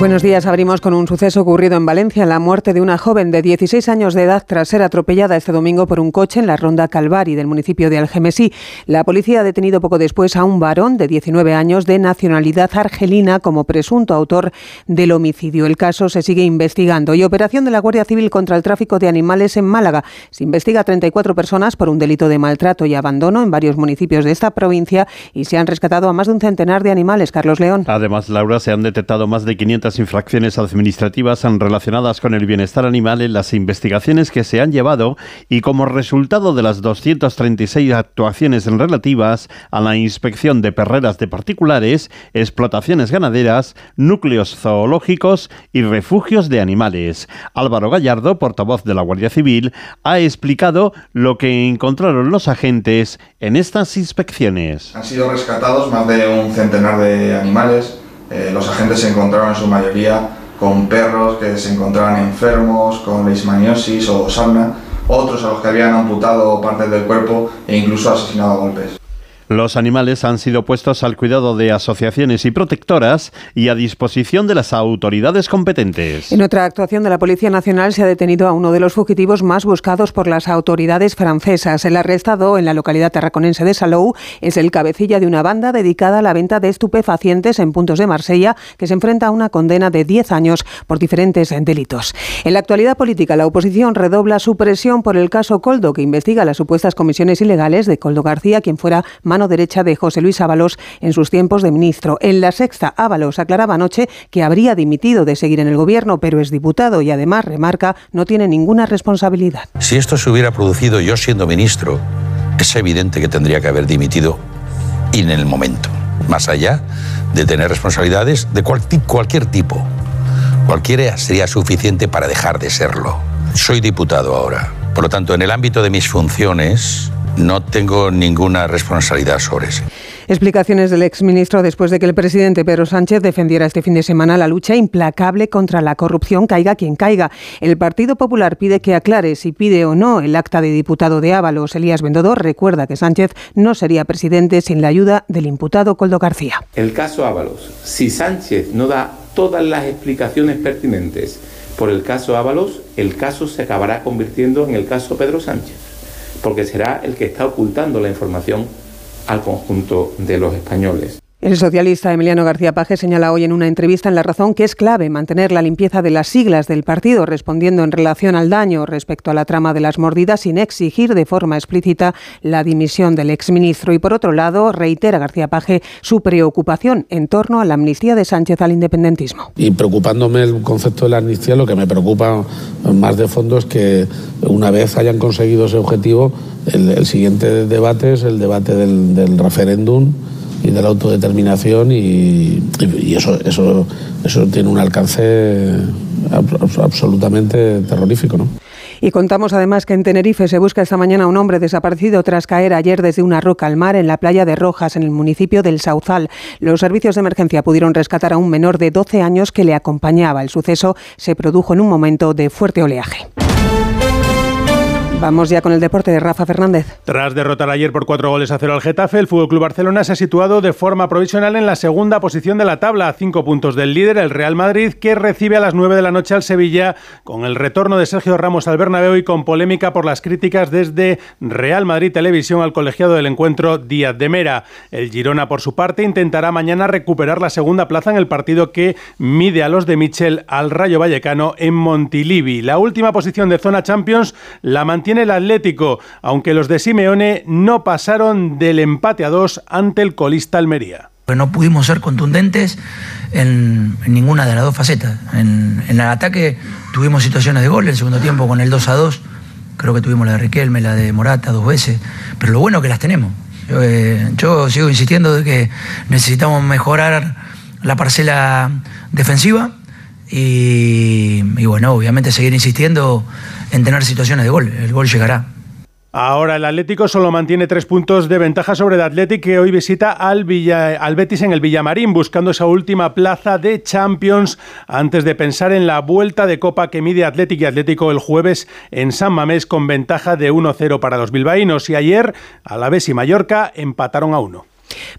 Buenos días. Abrimos con un suceso ocurrido en Valencia, la muerte de una joven de 16 años de edad tras ser atropellada este domingo por un coche en la ronda Calvari del municipio de Algemesí. La policía ha detenido poco después a un varón de 19 años de nacionalidad argelina como presunto autor del homicidio. El caso se sigue investigando y operación de la Guardia Civil contra el tráfico de animales en Málaga. Se investiga a 34 personas por un delito de maltrato y abandono en varios municipios de esta provincia y se han rescatado a más de un centenar de animales. Carlos León. Además, Laura, se han detectado más de 500 infracciones administrativas relacionadas con el bienestar animal en las investigaciones que se han llevado y como resultado de las 236 actuaciones relativas a la inspección de perreras de particulares, explotaciones ganaderas, núcleos zoológicos y refugios de animales. Álvaro Gallardo, portavoz de la Guardia Civil, ha explicado lo que encontraron los agentes en estas inspecciones. Han sido rescatados más de un centenar de animales eh, los agentes se encontraron en su mayoría con perros que se encontraban enfermos, con leishmaniosis o sarna, otros a los que habían amputado partes del cuerpo e incluso asesinado a golpes. Los animales han sido puestos al cuidado de asociaciones y protectoras y a disposición de las autoridades competentes. En otra actuación de la Policía Nacional se ha detenido a uno de los fugitivos más buscados por las autoridades francesas. El arrestado en la localidad terraconense de Salou es el cabecilla de una banda dedicada a la venta de estupefacientes en puntos de Marsella que se enfrenta a una condena de 10 años por diferentes delitos. En la actualidad política, la oposición redobla su presión por el caso Coldo, que investiga las supuestas comisiones ilegales de Coldo García, quien fuera derecha de José Luis Ábalos en sus tiempos de ministro. En la sexta, Ábalos aclaraba anoche que habría dimitido de seguir en el gobierno, pero es diputado y además, remarca, no tiene ninguna responsabilidad. Si esto se hubiera producido yo siendo ministro, es evidente que tendría que haber dimitido y en el momento, más allá de tener responsabilidades de cualquier tipo. Cualquiera sería suficiente para dejar de serlo. Soy diputado ahora. Por lo tanto, en el ámbito de mis funciones, no tengo ninguna responsabilidad sobre eso. Explicaciones del exministro después de que el presidente Pedro Sánchez defendiera este fin de semana la lucha implacable contra la corrupción, caiga quien caiga. El Partido Popular pide que aclare si pide o no el acta de diputado de Ábalos. Elías Bendodor recuerda que Sánchez no sería presidente sin la ayuda del imputado Coldo García. El caso Ábalos, si Sánchez no da todas las explicaciones pertinentes por el caso Ábalos, el caso se acabará convirtiendo en el caso Pedro Sánchez porque será el que está ocultando la información al conjunto de los españoles. El socialista Emiliano García Paje señala hoy en una entrevista en La Razón que es clave mantener la limpieza de las siglas del partido, respondiendo en relación al daño respecto a la trama de las mordidas sin exigir de forma explícita la dimisión del exministro. Y por otro lado, reitera García Paje su preocupación en torno a la amnistía de Sánchez al independentismo. Y preocupándome el concepto de la amnistía, lo que me preocupa más de fondo es que una vez hayan conseguido ese objetivo, el, siguiente debate es el debate del referéndum y de la autodeterminación y, eso, eso, eso tiene un alcance absolutamente terrorífico. ¿no? Y contamos además que en Tenerife se busca esta mañana un hombre desaparecido tras caer ayer desde una roca al mar en la playa de Rojas, en el municipio del Sauzal. Los servicios de emergencia pudieron rescatar a un menor de 12 años que le acompañaba. El suceso se produjo en un momento de fuerte oleaje. Vamos ya con el deporte de Rafa Fernández. Tras derrotar ayer por cuatro goles a cero al Getafe, el Fútbol Club Barcelona se ha situado de forma provisional en la segunda posición de la tabla, a cinco puntos del líder, el Real Madrid, que recibe a las nueve de la noche al Sevilla con el retorno de Sergio Ramos al Bernabéu y con polémica por las críticas desde Real Madrid Televisión al colegiado del encuentro Díaz de Mera. El Girona, por su parte, intentará mañana recuperar la segunda plaza en el partido que mide a los de Michel al Rayo Vallecano en Montilivi. La última posición de zona Champions la mantiene tiene el Atlético, aunque los de Simeone no pasaron del empate a dos ante el colista Almería. No pudimos ser contundentes en, ninguna de las dos facetas. En, el ataque tuvimos situaciones de gol, en el segundo tiempo con el 2 a 2, creo que tuvimos la de Riquelme, la de Morata dos veces, pero lo bueno es que las tenemos. Yo, eh, sigo insistiendo de que necesitamos mejorar la parcela defensiva y, bueno, obviamente seguir insistiendo en tener situaciones de gol. El gol llegará. Ahora el Atlético solo mantiene tres puntos de ventaja sobre el Atlético que hoy visita al, al Betis en el Villamarín buscando esa última plaza de Champions antes de pensar en la vuelta de Copa que mide Atlético y Atlético el jueves en San Mamés con ventaja de 1-0 para los bilbaínos y ayer Alavés y Mallorca empataron a 1.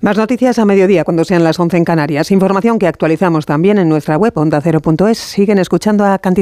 Más noticias a mediodía cuando sean las 11 en Canarias. Información que actualizamos también en nuestra web ondacero.es. Siguen escuchando a Cantizano.